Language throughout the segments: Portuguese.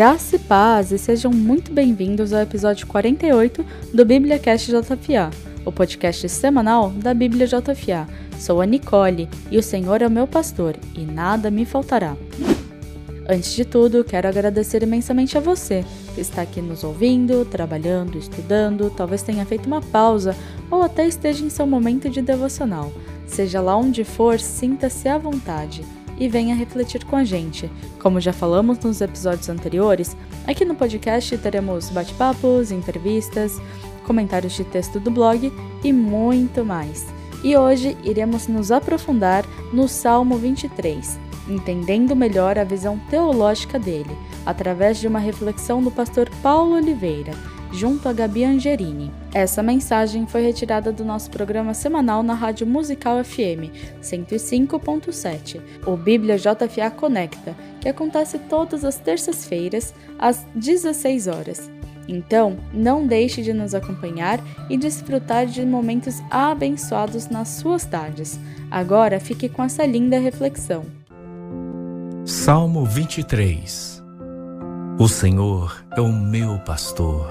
Graça e paz e sejam muito bem-vindos ao episódio 48 do BíbliaCast JFA, o podcast semanal da Bíblia JFA. Sou a Nicole e o Senhor é o meu pastor e nada me faltará. Antes de tudo, quero agradecer imensamente a você que está aqui nos ouvindo, trabalhando, estudando, talvez tenha feito uma pausa ou até esteja em seu momento de devocional. Seja lá onde for, sinta-se à vontade e venha refletir com a gente. Como já falamos nos episódios anteriores, aqui no podcast teremos bate-papos, entrevistas, comentários de texto do blog e muito mais. E hoje iremos nos aprofundar no Salmo 23, entendendo melhor a visão teológica dele, através de uma reflexão do pastor Paulo Oliveira junto a Gabi Angerini. Essa mensagem foi retirada do nosso programa semanal na Rádio Musical FM 105.7, o Bíblia JFA Conecta, que acontece todas as terças-feiras às 16 horas. Então, não deixe de nos acompanhar e desfrutar de momentos abençoados nas suas tardes. Agora fique com essa linda reflexão. Salmo 23 O Senhor é o meu pastor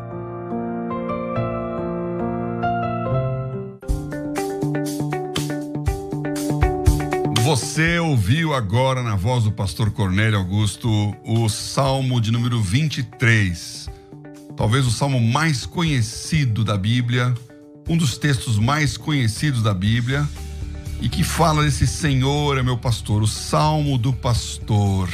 Você ouviu agora na voz do pastor Cornélio Augusto o Salmo de número 23. Talvez o salmo mais conhecido da Bíblia, um dos textos mais conhecidos da Bíblia, e que fala desse Senhor é meu pastor, o Salmo do pastor.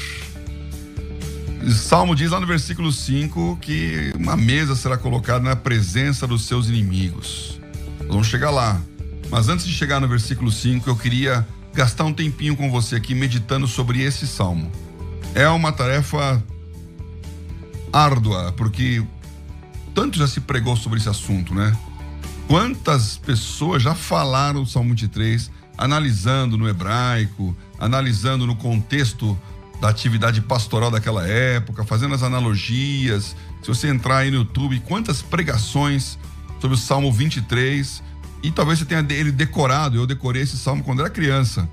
O salmo diz lá no versículo 5 que uma mesa será colocada na presença dos seus inimigos. vamos chegar lá. Mas antes de chegar no versículo 5, eu queria gastar um tempinho com você aqui meditando sobre esse salmo. É uma tarefa árdua, porque tanto já se pregou sobre esse assunto, né? Quantas pessoas já falaram o Salmo 23, analisando no hebraico, analisando no contexto da atividade pastoral daquela época, fazendo as analogias. Se você entrar aí no YouTube, quantas pregações sobre o Salmo 23, e talvez você tenha ele decorado. Eu decorei esse salmo quando era criança.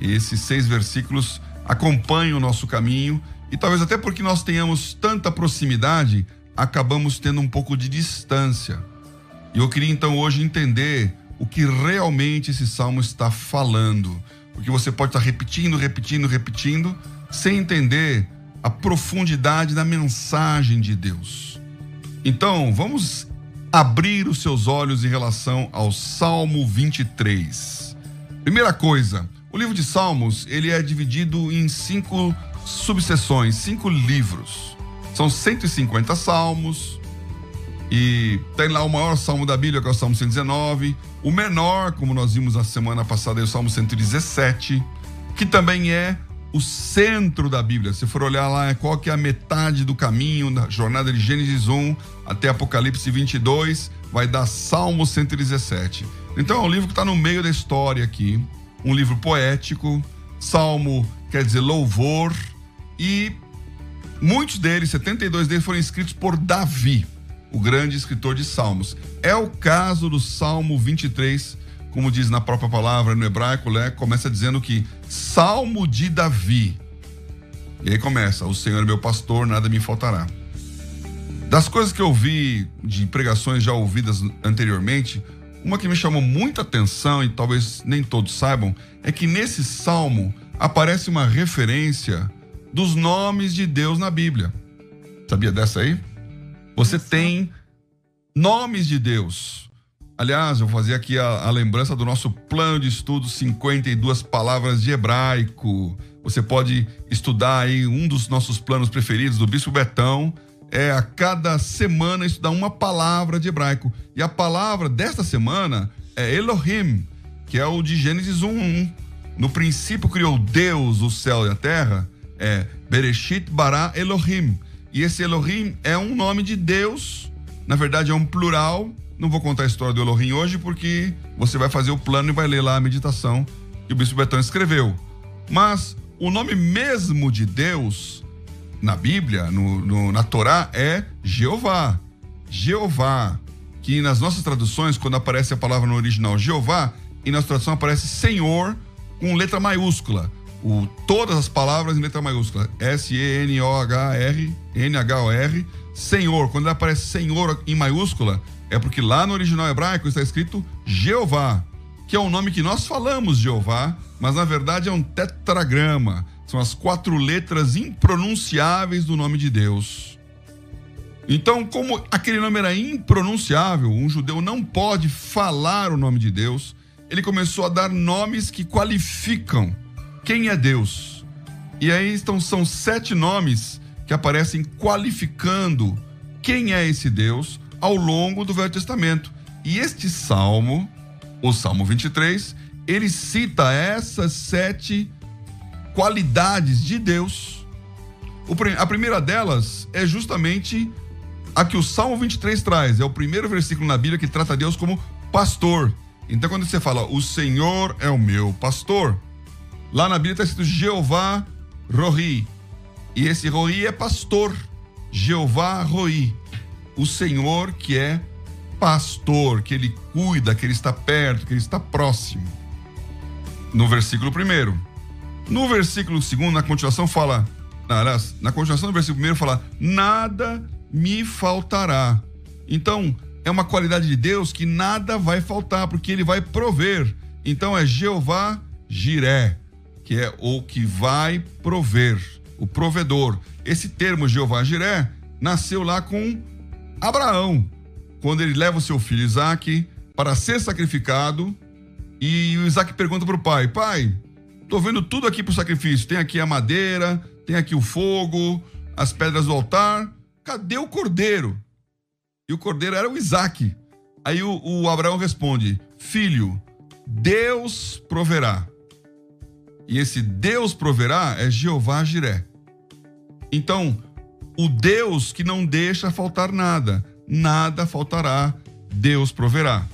E esses seis versículos acompanham o nosso caminho. E talvez até porque nós tenhamos tanta proximidade, acabamos tendo um pouco de distância. E eu queria então hoje entender o que realmente esse salmo está falando. Porque você pode estar repetindo, repetindo, repetindo, sem entender a profundidade da mensagem de Deus. Então, vamos abrir os seus olhos em relação ao Salmo 23. Primeira coisa, o livro de Salmos ele é dividido em cinco subseções, cinco livros. São 150 salmos e tem lá o maior salmo da Bíblia que é o Salmo 119, o menor, como nós vimos na semana passada, é o Salmo 117, que também é o centro da Bíblia. Se for olhar lá, qual que é a metade do caminho da jornada de Gênesis 1 até Apocalipse 22, vai dar Salmo 117. Então é um livro que está no meio da história aqui, um livro poético. Salmo quer dizer louvor e muitos deles, 72 deles, foram escritos por Davi, o grande escritor de Salmos. É o caso do Salmo 23 como diz na própria palavra no hebraico, né, começa dizendo que Salmo de Davi. E aí começa: O Senhor é meu pastor, nada me faltará. Das coisas que eu vi de pregações já ouvidas anteriormente, uma que me chamou muita atenção e talvez nem todos saibam, é que nesse salmo aparece uma referência dos nomes de Deus na Bíblia. Sabia dessa aí? Você tem Nomes de Deus. Aliás, eu vou fazer aqui a, a lembrança do nosso plano de estudo 52 palavras de hebraico. Você pode estudar aí um dos nossos planos preferidos do Bispo Betão. É a cada semana estudar uma palavra de hebraico. E a palavra desta semana é Elohim, que é o de Gênesis 1:1. No princípio criou Deus o céu e a terra. É Bereshit bara Elohim. E esse Elohim é um nome de Deus. Na verdade é um plural. Não vou contar a história do Elohim hoje porque você vai fazer o plano e vai ler lá a meditação que o bispo Betão escreveu. Mas o nome mesmo de Deus na Bíblia, no, no, na Torá, é Jeová. Jeová. Que nas nossas traduções, quando aparece a palavra no original Jeová, e na tradução aparece Senhor com letra maiúscula. O, todas as palavras em letra maiúscula. S-E-N-O-H-R, N-H-O-R, Senhor. Quando aparece Senhor em maiúscula, é porque lá no original hebraico está escrito Jeová, que é um nome que nós falamos Jeová, mas na verdade é um tetragrama. São as quatro letras impronunciáveis do nome de Deus. Então, como aquele nome era impronunciável, um judeu não pode falar o nome de Deus, ele começou a dar nomes que qualificam quem é Deus. E aí estão, são sete nomes que aparecem qualificando quem é esse Deus ao longo do Velho Testamento. E este salmo, o Salmo 23, ele cita essas sete qualidades de Deus. a primeira delas é justamente a que o Salmo 23 traz. É o primeiro versículo na Bíblia que trata Deus como pastor. Então, quando você fala, o Senhor é o meu pastor, lá na Bíblia está escrito Jeová Rohi. E esse Rohi é pastor. Jeová Rohi. O Senhor que é pastor, que ele cuida, que ele está perto, que ele está próximo no versículo 1. No versículo 2, na continuação, fala. Na continuação do versículo 1, fala: Nada me faltará. Então, é uma qualidade de Deus que nada vai faltar, porque ele vai prover. Então, é Jeová Jiré, que é o que vai prover, o provedor. Esse termo Jeová Jiré nasceu lá com Abraão, quando ele leva o seu filho Isaque para ser sacrificado e o Isaac pergunta para o pai: Pai, tô vendo tudo aqui pro sacrifício. Tem aqui a madeira, tem aqui o fogo, as pedras do altar. Cadê o cordeiro? E o cordeiro era o Isaac. Aí o, o Abraão responde: Filho, Deus proverá. E esse Deus proverá é Jeová Jiré. Então, o Deus que não deixa faltar nada, nada faltará, Deus proverá.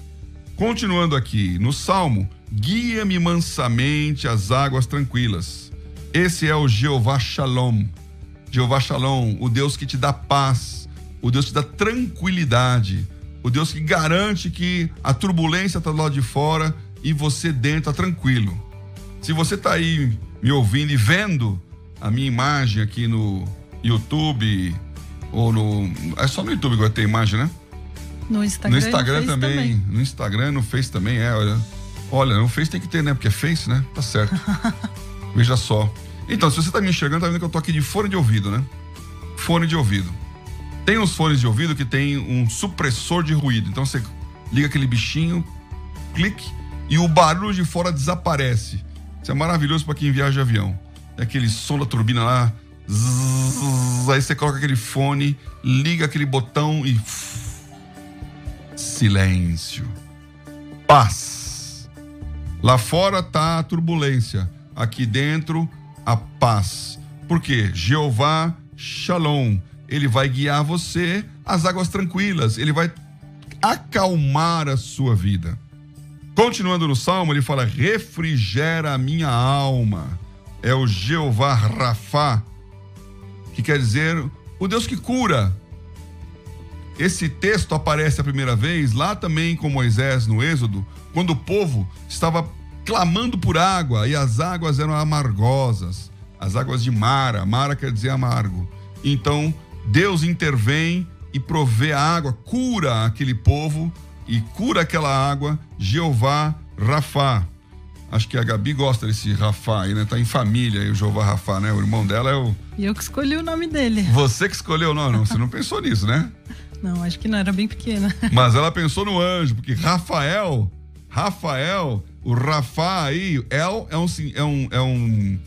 Continuando aqui no Salmo, guia-me mansamente às águas tranquilas. Esse é o Jeová Shalom. Jeová Shalom, o Deus que te dá paz, o Deus que te dá tranquilidade, o Deus que garante que a turbulência está do lado de fora e você dentro está tranquilo. Se você está aí me ouvindo e vendo a minha imagem aqui no YouTube ou no. É só no YouTube agora tem imagem, né? No Instagram, no Instagram no também, também, No Instagram, no Face também, é. Olha, olha, no Face tem que ter, né? Porque é Face, né? Tá certo. Veja só. Então, se você tá me enxergando, tá vendo que eu tô aqui de fone de ouvido, né? Fone de ouvido. Tem uns fones de ouvido que tem um supressor de ruído. Então você liga aquele bichinho, clique, e o barulho de fora desaparece. Isso é maravilhoso para quem viaja de avião. Aquele som da turbina lá. Zzz, aí você coloca aquele fone, liga aquele botão e silêncio. Paz. Lá fora tá a turbulência, aqui dentro a paz. Por quê? Jeová Shalom, ele vai guiar você às águas tranquilas, ele vai acalmar a sua vida. Continuando no salmo, ele fala: refrigera a minha alma. É o Jeová Rafá, que quer dizer o Deus que cura, esse texto aparece a primeira vez lá também com Moisés no Êxodo, quando o povo estava clamando por água e as águas eram amargosas, as águas de Mara. Mara quer dizer amargo. Então Deus intervém e provê a água, cura aquele povo e cura aquela água. Jeová Rafá. Acho que a Gabi gosta desse Rafá aí, né? Tá em família aí, o Jeová Rafá, né? O irmão dela é o. E eu que escolhi o nome dele. Você que escolheu, não, não. Você não pensou nisso, né? Não, acho que não, era bem pequena. Mas ela pensou no anjo, porque Rafael, Rafael, o Rafa aí, El é um, é um, é um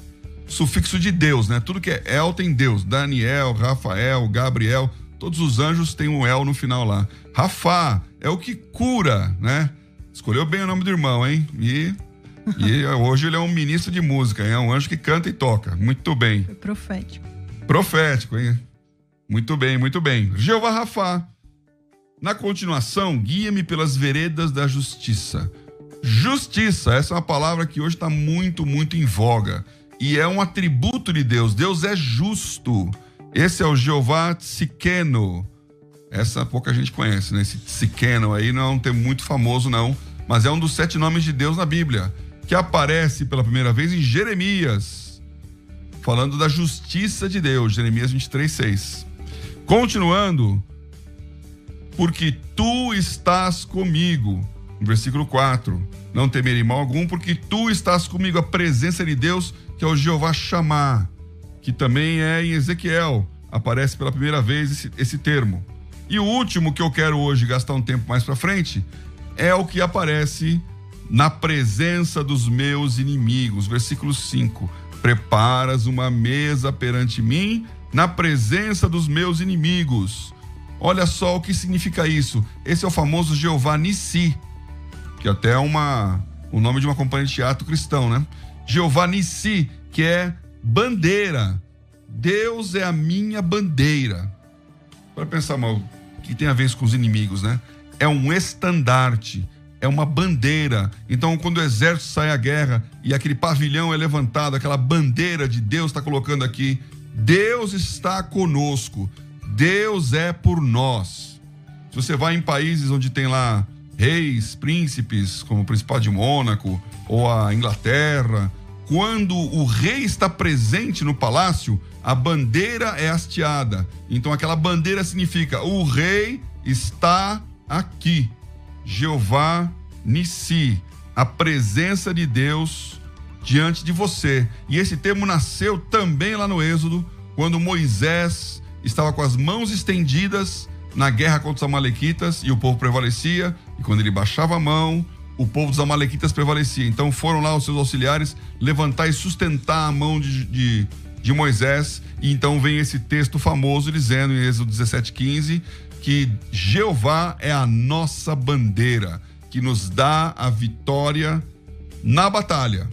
sufixo de Deus, né? Tudo que é El tem Deus. Daniel, Rafael, Gabriel, todos os anjos têm um El no final lá. Rafa é o que cura, né? Escolheu bem o nome do irmão, hein? E, e hoje ele é um ministro de música, é um anjo que canta e toca. Muito bem. Foi profético. Profético, hein? Muito bem, muito bem. Jeová Rafa. Na continuação, guia-me pelas veredas da justiça. Justiça, essa é uma palavra que hoje está muito, muito em voga. E é um atributo de Deus. Deus é justo. Esse é o Jeová Tzikeno. Essa pouca gente conhece, né? Esse Tzikeno aí não é um termo muito famoso, não. Mas é um dos sete nomes de Deus na Bíblia. Que aparece pela primeira vez em Jeremias. Falando da justiça de Deus. Jeremias 23, 6. Continuando. Porque tu estás comigo. Versículo 4. Não temerei mal algum, porque tu estás comigo. A presença de Deus que é o Jeová chamar, que também é em Ezequiel, aparece pela primeira vez esse, esse termo. E o último que eu quero hoje gastar um tempo mais para frente é o que aparece na presença dos meus inimigos, versículo 5. Preparas uma mesa perante mim na presença dos meus inimigos. Olha só o que significa isso. Esse é o famoso Jeová Nissi, que até é uma, o nome de uma companhia de teatro cristão, né? Jeová Nissi, que é bandeira. Deus é a minha bandeira. Para pensar mal, que tem a ver com os inimigos, né? É um estandarte, é uma bandeira. Então, quando o exército sai à guerra e aquele pavilhão é levantado, aquela bandeira de Deus está colocando aqui, Deus está conosco. Deus é por nós. Se você vai em países onde tem lá reis, príncipes, como o Principado de Mônaco, ou a Inglaterra, quando o rei está presente no palácio, a bandeira é hasteada. Então aquela bandeira significa o rei está aqui. Jeová Nissi, a presença de Deus diante de você. E esse termo nasceu também lá no Êxodo, quando Moisés estava com as mãos estendidas na guerra contra os amalequitas e o povo prevalecia, e quando ele baixava a mão, o povo dos amalequitas prevalecia. Então foram lá os seus auxiliares levantar e sustentar a mão de, de, de Moisés. E então vem esse texto famoso dizendo em Êxodo 17,15 que Jeová é a nossa bandeira, que nos dá a vitória na batalha.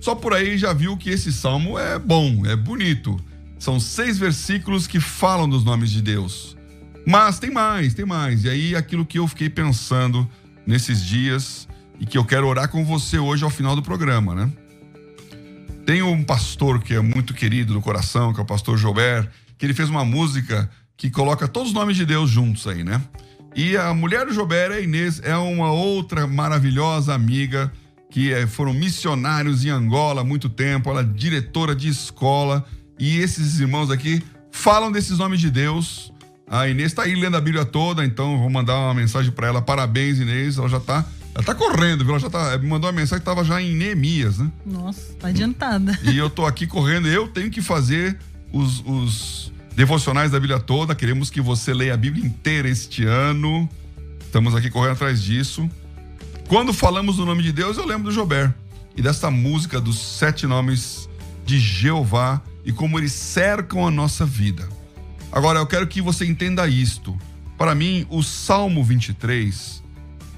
Só por aí já viu que esse salmo é bom, é bonito. São seis versículos que falam dos nomes de Deus. Mas tem mais, tem mais. E aí aquilo que eu fiquei pensando nesses dias e que eu quero orar com você hoje ao final do programa, né? Tem um pastor que é muito querido no coração, que é o pastor Joubert, que ele fez uma música que coloca todos os nomes de Deus juntos aí, né? E a mulher do Joubert, a Inês, é uma outra maravilhosa amiga que é, foram missionários em Angola há muito tempo, ela é diretora de escola, e esses irmãos aqui falam desses nomes de Deus a Inês está aí lendo a Bíblia toda, então vou mandar uma mensagem para ela. Parabéns, Inês. Ela já está ela tá correndo, viu? Ela já tá, me mandou uma mensagem que estava já em Neemias, né? Nossa, tá adiantada. E eu tô aqui correndo, eu tenho que fazer os, os devocionais da Bíblia toda. Queremos que você leia a Bíblia inteira este ano. Estamos aqui correndo atrás disso. Quando falamos do nome de Deus, eu lembro do Jober e dessa música dos sete nomes de Jeová e como eles cercam a nossa vida. Agora, eu quero que você entenda isto. Para mim, o Salmo 23,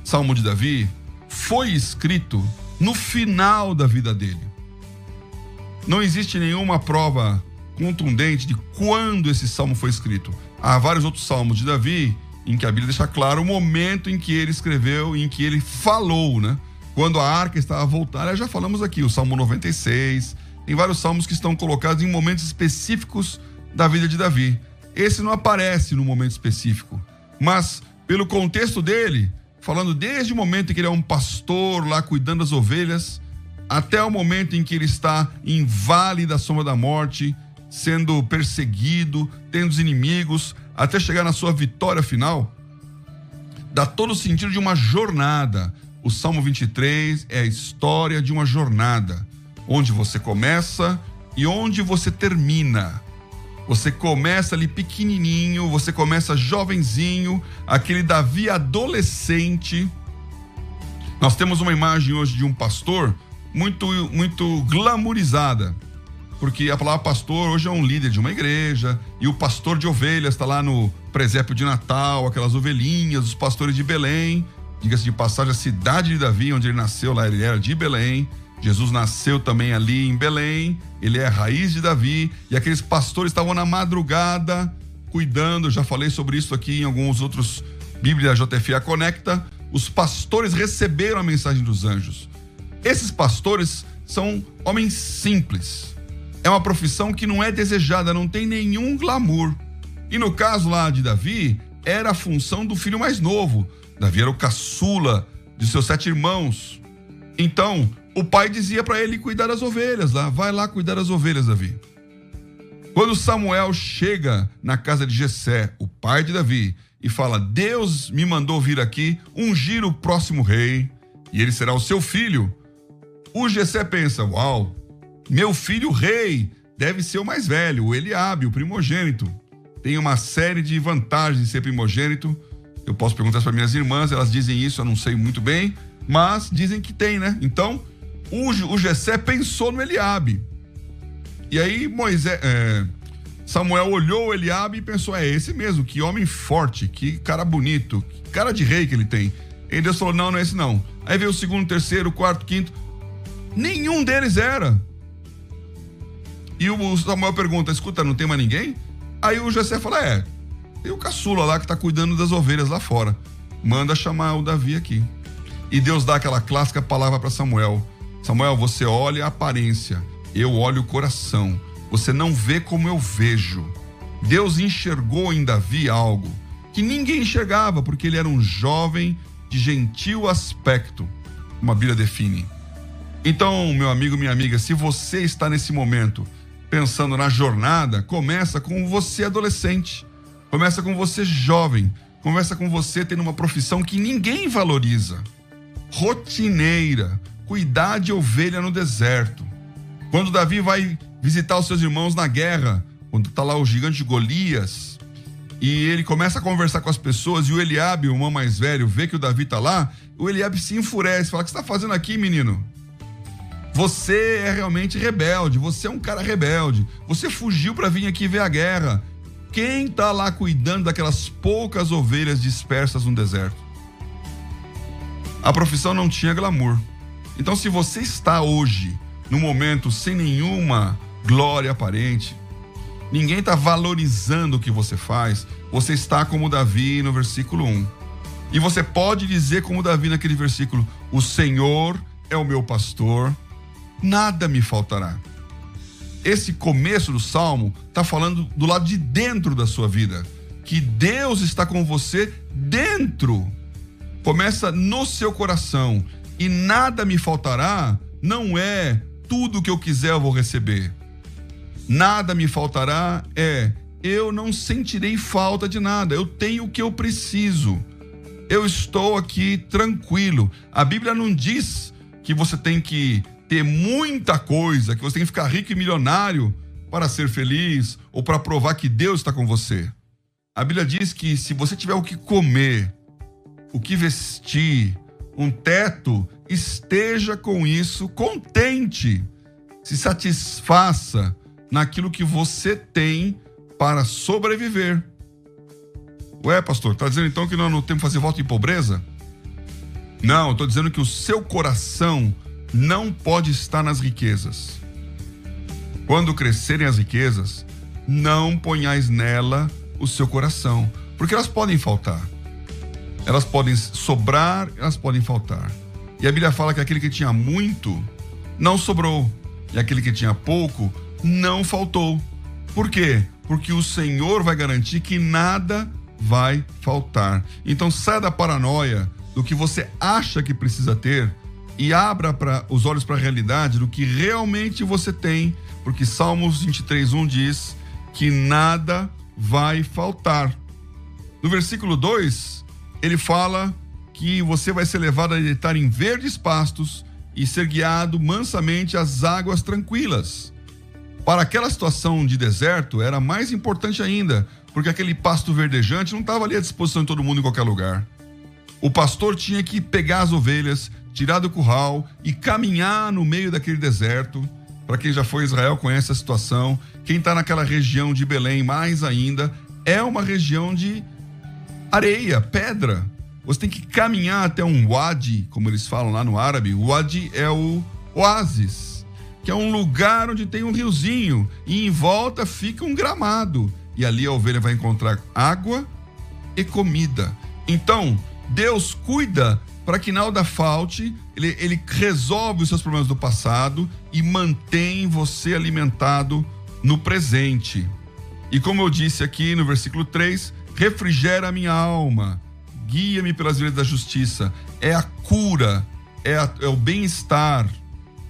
Salmo de Davi, foi escrito no final da vida dele. Não existe nenhuma prova contundente de quando esse salmo foi escrito. Há vários outros salmos de Davi em que a Bíblia deixa claro o momento em que ele escreveu, em que ele falou, né? Quando a arca estava voltada, já falamos aqui, o Salmo 96, tem vários salmos que estão colocados em momentos específicos da vida de Davi. Esse não aparece no momento específico, mas pelo contexto dele, falando desde o momento em que ele é um pastor lá cuidando das ovelhas, até o momento em que ele está em vale da sombra da morte, sendo perseguido, tendo os inimigos, até chegar na sua vitória final, dá todo o sentido de uma jornada. O Salmo 23 é a história de uma jornada, onde você começa e onde você termina. Você começa ali pequenininho, você começa jovenzinho, aquele Davi adolescente. Nós temos uma imagem hoje de um pastor muito muito glamourizada, porque a palavra pastor hoje é um líder de uma igreja e o pastor de ovelhas está lá no presépio de Natal, aquelas ovelhinhas, os pastores de Belém. Diga-se de passagem, a cidade de Davi, onde ele nasceu, lá ele era de Belém. Jesus nasceu também ali em Belém, ele é a raiz de Davi, e aqueles pastores estavam na madrugada cuidando, já falei sobre isso aqui em alguns outros Bíblia JFA Conecta. Os pastores receberam a mensagem dos anjos. Esses pastores são homens simples. É uma profissão que não é desejada, não tem nenhum glamour. E no caso lá de Davi, era a função do filho mais novo. Davi era o caçula de seus sete irmãos. Então, o pai dizia para ele cuidar das ovelhas lá, vai lá cuidar das ovelhas, Davi. Quando Samuel chega na casa de Jessé, o pai de Davi, e fala: "Deus me mandou vir aqui ungir o próximo rei, e ele será o seu filho". O Jessé pensa: "Uau, meu filho rei deve ser o mais velho, o Eliabe, o primogênito. Tem uma série de vantagens de ser primogênito. Eu posso perguntar para minhas irmãs, elas dizem isso, eu não sei muito bem, mas dizem que tem, né? Então, o, o Gessé pensou no Eliabe. E aí Moisés, é, Samuel olhou o Eliabe e pensou: é esse mesmo, que homem forte, que cara bonito, que cara de rei que ele tem. E Deus falou: não, não é esse não. Aí veio o segundo, terceiro, quarto, quinto. Nenhum deles era. E o Samuel pergunta: escuta, não tem mais ninguém? Aí o Jessé fala: é, tem o caçula lá que tá cuidando das ovelhas lá fora. Manda chamar o Davi aqui. E Deus dá aquela clássica palavra para Samuel: Samuel, você olha a aparência, eu olho o coração. Você não vê como eu vejo. Deus enxergou em Davi algo que ninguém enxergava, porque ele era um jovem de gentil aspecto, como a Bíblia define. Então, meu amigo, minha amiga, se você está nesse momento pensando na jornada, começa com você adolescente, começa com você jovem, começa com você tendo uma profissão que ninguém valoriza, rotineira, cuidar de ovelha no deserto. Quando Davi vai visitar os seus irmãos na guerra, quando está lá o gigante Golias, e ele começa a conversar com as pessoas, e o Eliabe, o irmão mais velho, vê que o Davi está lá, o Eliabe se enfurece, fala: O que você está fazendo aqui, menino? Você é realmente rebelde, você é um cara rebelde. Você fugiu para vir aqui ver a guerra. Quem está lá cuidando daquelas poucas ovelhas dispersas no deserto? A profissão não tinha glamour. Então, se você está hoje, no momento, sem nenhuma glória aparente, ninguém está valorizando o que você faz, você está como Davi no versículo 1. E você pode dizer, como Davi naquele versículo: O Senhor é o meu pastor, nada me faltará. Esse começo do salmo está falando do lado de dentro da sua vida, que Deus está com você dentro. Começa no seu coração e nada me faltará, não é tudo que eu quiser eu vou receber. Nada me faltará é eu não sentirei falta de nada, eu tenho o que eu preciso. Eu estou aqui tranquilo. A Bíblia não diz que você tem que ter muita coisa, que você tem que ficar rico e milionário para ser feliz ou para provar que Deus está com você. A Bíblia diz que se você tiver o que comer, o que vestir, um teto, esteja com isso contente. Se satisfaça naquilo que você tem para sobreviver. Ué, pastor, está dizendo então que nós não temos que fazer voto em pobreza? Não, estou dizendo que o seu coração não pode estar nas riquezas. Quando crescerem as riquezas, não ponhais nela o seu coração, porque elas podem faltar. Elas podem sobrar, elas podem faltar. E a Bíblia fala que aquele que tinha muito não sobrou, e aquele que tinha pouco não faltou. Por quê? Porque o Senhor vai garantir que nada vai faltar. Então saia da paranoia do que você acha que precisa ter e abra pra, os olhos para a realidade do que realmente você tem, porque Salmos 23:1 diz que nada vai faltar. No versículo 2, ele fala que você vai ser levado a deitar em verdes pastos e ser guiado mansamente às águas tranquilas. Para aquela situação de deserto, era mais importante ainda, porque aquele pasto verdejante não estava ali à disposição de todo mundo em qualquer lugar. O pastor tinha que pegar as ovelhas, tirar do curral e caminhar no meio daquele deserto. Para quem já foi a Israel conhece a situação. Quem está naquela região de Belém, mais ainda, é uma região de areia, pedra. Você tem que caminhar até um wadi, como eles falam lá no árabe. O wadi é o oásis, que é um lugar onde tem um riozinho e em volta fica um gramado. E ali a ovelha vai encontrar água e comida. Então, Deus cuida para que nada falte, ele, ele resolve os seus problemas do passado e mantém você alimentado no presente. E como eu disse aqui no versículo 3, refrigera minha alma, guia-me pelas vias da justiça. É a cura, é, a, é o bem-estar.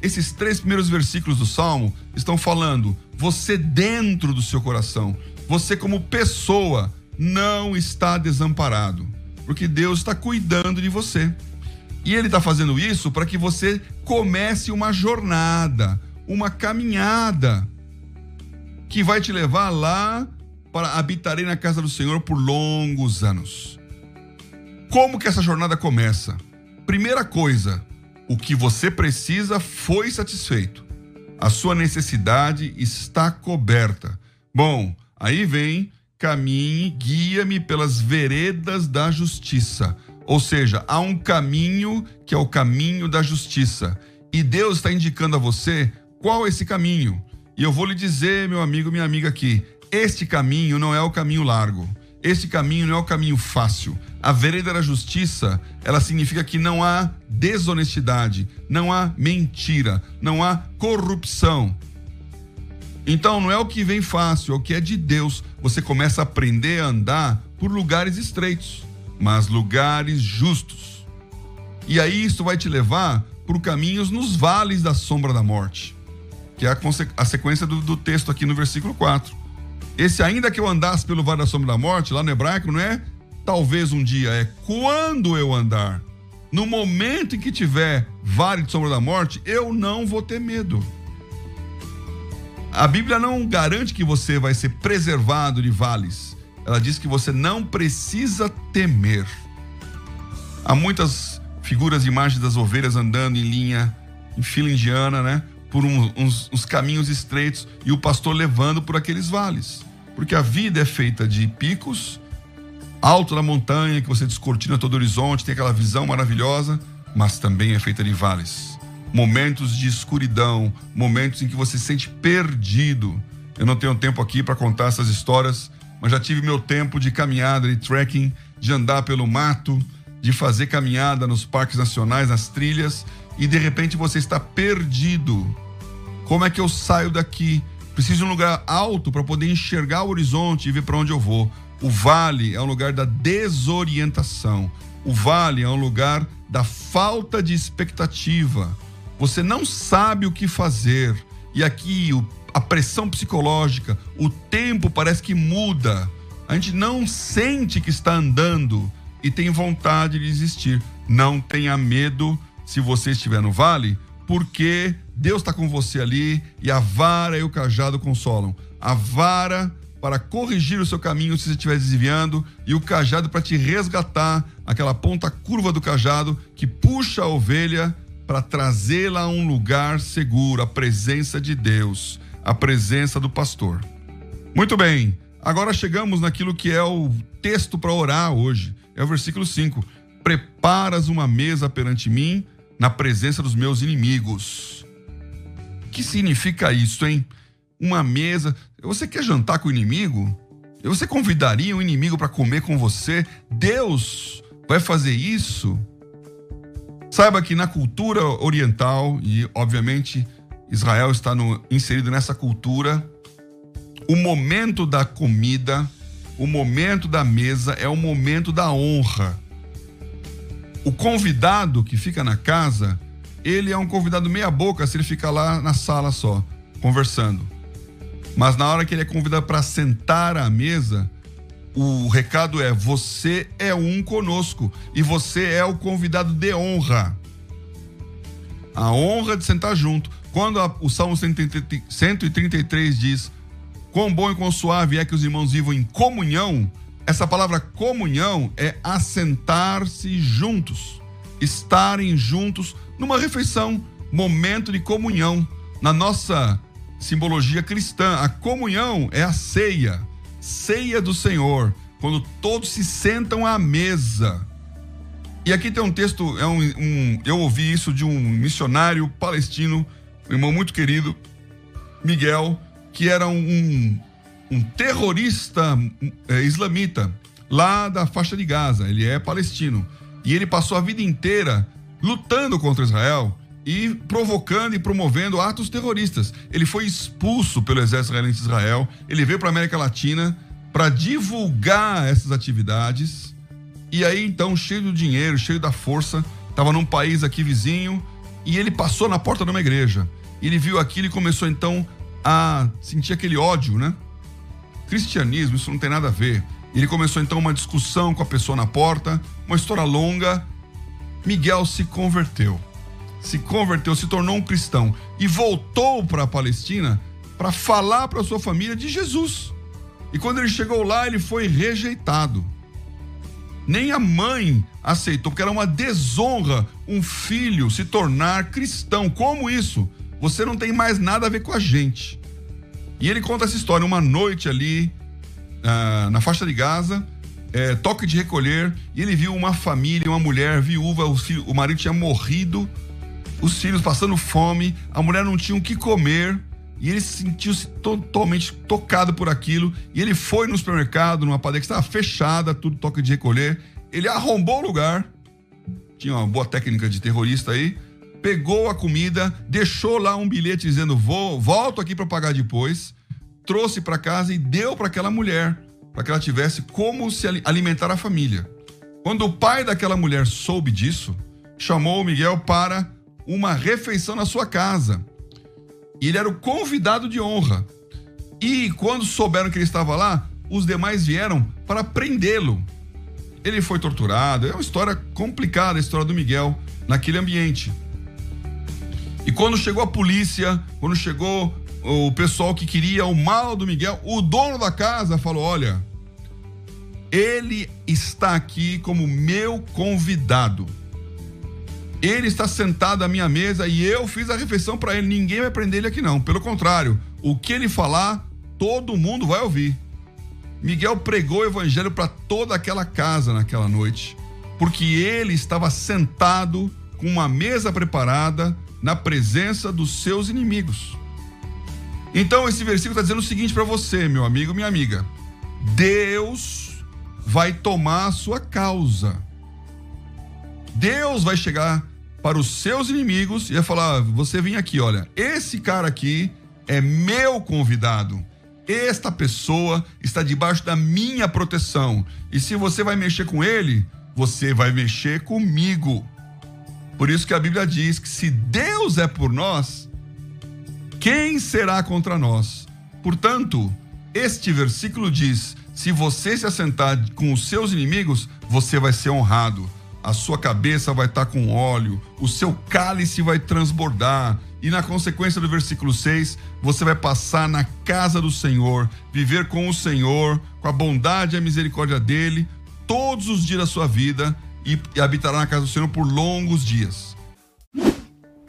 Esses três primeiros versículos do Salmo estão falando você dentro do seu coração, você como pessoa não está desamparado, porque Deus está cuidando de você. E Ele está fazendo isso para que você comece uma jornada, uma caminhada que vai te levar lá para habitarei na casa do Senhor por longos anos. Como que essa jornada começa? Primeira coisa, o que você precisa foi satisfeito. A sua necessidade está coberta. Bom, aí vem caminhe, guia-me pelas veredas da justiça. Ou seja, há um caminho que é o caminho da justiça. E Deus está indicando a você qual é esse caminho. E eu vou lhe dizer, meu amigo, minha amiga aqui, este caminho não é o caminho largo. Este caminho não é o caminho fácil. A vereda da justiça, ela significa que não há desonestidade, não há mentira, não há corrupção. Então não é o que vem fácil, é o que é de Deus. Você começa a aprender a andar por lugares estreitos, mas lugares justos. E aí isso vai te levar por caminhos nos vales da sombra da morte que é a, a sequência do, do, texto aqui no versículo 4. Esse ainda que eu andasse pelo vale da sombra da morte, lá no hebraico, não é talvez um dia, é quando eu andar. No momento em que tiver vale de sombra da morte, eu não vou ter medo. A Bíblia não garante que você vai ser preservado de vales. Ela diz que você não precisa temer. Há muitas figuras e imagens das ovelhas andando em linha, em fila indiana, né? por uns, uns caminhos estreitos e o pastor levando por aqueles vales. Porque a vida é feita de picos, alto na montanha, que você descortina todo o horizonte, tem aquela visão maravilhosa, mas também é feita de vales. Momentos de escuridão, momentos em que você se sente perdido. Eu não tenho tempo aqui para contar essas histórias, mas já tive meu tempo de caminhada, de trekking, de andar pelo mato, de fazer caminhada nos parques nacionais, nas trilhas, e de repente você está perdido. Como é que eu saio daqui? Preciso de um lugar alto para poder enxergar o horizonte e ver para onde eu vou. O vale é um lugar da desorientação. O vale é um lugar da falta de expectativa. Você não sabe o que fazer. E aqui o, a pressão psicológica, o tempo parece que muda. A gente não sente que está andando e tem vontade de desistir. Não tenha medo se você estiver no vale, porque Deus está com você ali e a vara e o cajado consolam. A vara para corrigir o seu caminho se você estiver desviando e o cajado para te resgatar, aquela ponta curva do cajado que puxa a ovelha para trazê-la a um lugar seguro, a presença de Deus, a presença do pastor. Muito bem, agora chegamos naquilo que é o texto para orar hoje. É o versículo 5. Preparas uma mesa perante mim na presença dos meus inimigos. O que significa isso, hein? Uma mesa. Você quer jantar com o inimigo? Você convidaria o inimigo para comer com você? Deus vai fazer isso? Saiba que na cultura oriental, e obviamente Israel está no, inserido nessa cultura, o momento da comida, o momento da mesa é o momento da honra. O convidado que fica na casa, ele é um convidado meia boca se ele ficar lá na sala só, conversando. Mas na hora que ele é convidado para sentar à mesa, o recado é: você é um conosco e você é o convidado de honra. A honra de sentar junto. quando a, o Salmo 133 diz: Quão bom e quão suave é que os irmãos vivam em comunhão, essa palavra comunhão é assentar-se juntos, estarem juntos numa refeição, momento de comunhão. Na nossa simbologia cristã, a comunhão é a ceia, ceia do Senhor, quando todos se sentam à mesa. E aqui tem um texto, é um, um, eu ouvi isso de um missionário palestino, um irmão muito querido, Miguel, que era um, um terrorista é, islamita lá da faixa de Gaza. Ele é palestino. E ele passou a vida inteira lutando contra Israel e provocando e promovendo atos terroristas. Ele foi expulso pelo exército israelense de Israel. Ele veio para a América Latina para divulgar essas atividades. E aí, então, cheio do dinheiro, cheio da força, estava num país aqui vizinho e ele passou na porta de uma igreja. Ele viu aquilo e começou então a sentir aquele ódio, né? cristianismo, isso não tem nada a ver. Ele começou então uma discussão com a pessoa na porta, uma história longa. Miguel se converteu. Se converteu, se tornou um cristão e voltou para a Palestina para falar para sua família de Jesus. E quando ele chegou lá, ele foi rejeitado. Nem a mãe aceitou, porque era uma desonra um filho se tornar cristão. Como isso? Você não tem mais nada a ver com a gente. E ele conta essa história, uma noite ali, uh, na faixa de Gaza, é, toque de recolher, e ele viu uma família, uma mulher viúva, o, filho, o marido tinha morrido, os filhos passando fome, a mulher não tinha o que comer, e ele sentiu-se totalmente tocado por aquilo, e ele foi no supermercado, numa padaria que estava fechada, tudo toque de recolher, ele arrombou o lugar, tinha uma boa técnica de terrorista aí, pegou a comida, deixou lá um bilhete dizendo vou, volto aqui para pagar depois, trouxe para casa e deu para aquela mulher, para que ela tivesse como se alimentar a família. Quando o pai daquela mulher soube disso, chamou o Miguel para uma refeição na sua casa. E ele era o convidado de honra. E quando souberam que ele estava lá, os demais vieram para prendê-lo. Ele foi torturado. É uma história complicada a história do Miguel naquele ambiente. E quando chegou a polícia, quando chegou o pessoal que queria o mal do Miguel, o dono da casa falou: Olha, ele está aqui como meu convidado. Ele está sentado à minha mesa e eu fiz a refeição para ele. Ninguém vai prender ele aqui, não. Pelo contrário, o que ele falar, todo mundo vai ouvir. Miguel pregou o evangelho para toda aquela casa naquela noite, porque ele estava sentado com uma mesa preparada na presença dos seus inimigos. Então, esse versículo está dizendo o seguinte para você, meu amigo, minha amiga: Deus vai tomar a sua causa. Deus vai chegar para os seus inimigos e vai falar: Você vem aqui, olha, esse cara aqui é meu convidado. Esta pessoa está debaixo da minha proteção. E se você vai mexer com ele, você vai mexer comigo. Por isso que a Bíblia diz que se Deus é por nós, quem será contra nós? Portanto, este versículo diz: se você se assentar com os seus inimigos, você vai ser honrado. A sua cabeça vai estar com óleo, o seu cálice vai transbordar. E na consequência do versículo 6, você vai passar na casa do Senhor, viver com o Senhor, com a bondade e a misericórdia dele, todos os dias da sua vida e habitará na casa do Senhor por longos dias.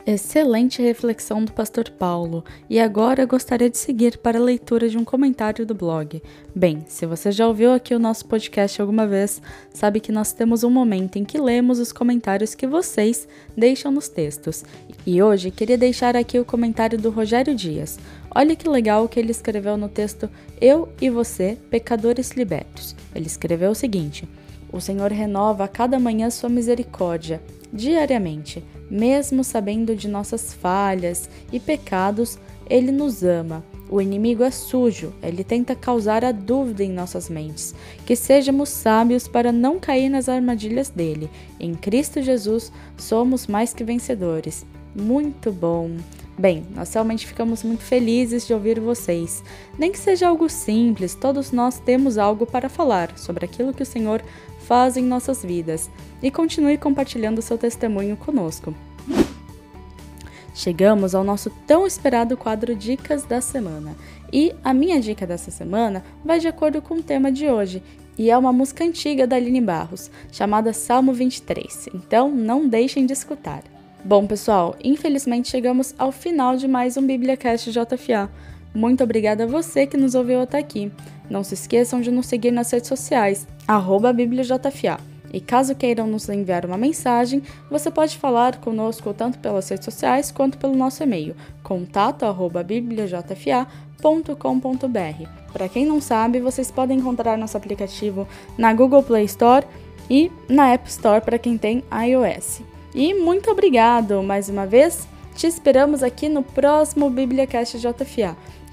Excelente reflexão do pastor Paulo. E agora gostaria de seguir para a leitura de um comentário do blog. Bem, se você já ouviu aqui o nosso podcast alguma vez, sabe que nós temos um momento em que lemos os comentários que vocês deixam nos textos. E hoje queria deixar aqui o comentário do Rogério Dias. Olha que legal que ele escreveu no texto Eu e você, pecadores libertos. Ele escreveu o seguinte: o Senhor renova a cada manhã sua misericórdia, diariamente, mesmo sabendo de nossas falhas e pecados, ele nos ama. O inimigo é sujo, ele tenta causar a dúvida em nossas mentes. Que sejamos sábios para não cair nas armadilhas dele. Em Cristo Jesus somos mais que vencedores. Muito bom! Bem, nós realmente ficamos muito felizes de ouvir vocês. Nem que seja algo simples, todos nós temos algo para falar sobre aquilo que o Senhor faz em nossas vidas. E continue compartilhando seu testemunho conosco. chegamos ao nosso tão esperado quadro Dicas da Semana. E a minha dica dessa semana vai de acordo com o tema de hoje, e é uma música antiga da Aline Barros, chamada Salmo 23. Então, não deixem de escutar. Bom, pessoal, infelizmente chegamos ao final de mais um BíbliaCast JFA. Muito obrigada a você que nos ouviu até aqui. Não se esqueçam de nos seguir nas redes sociais, arroba BíbliaJFA. E caso queiram nos enviar uma mensagem, você pode falar conosco tanto pelas redes sociais quanto pelo nosso e-mail, contato@bibliajfa.com.br. Para quem não sabe, vocês podem encontrar nosso aplicativo na Google Play Store e na App Store para quem tem iOS. E muito obrigado mais uma vez. Te esperamos aqui no próximo BíbliaCast JFA.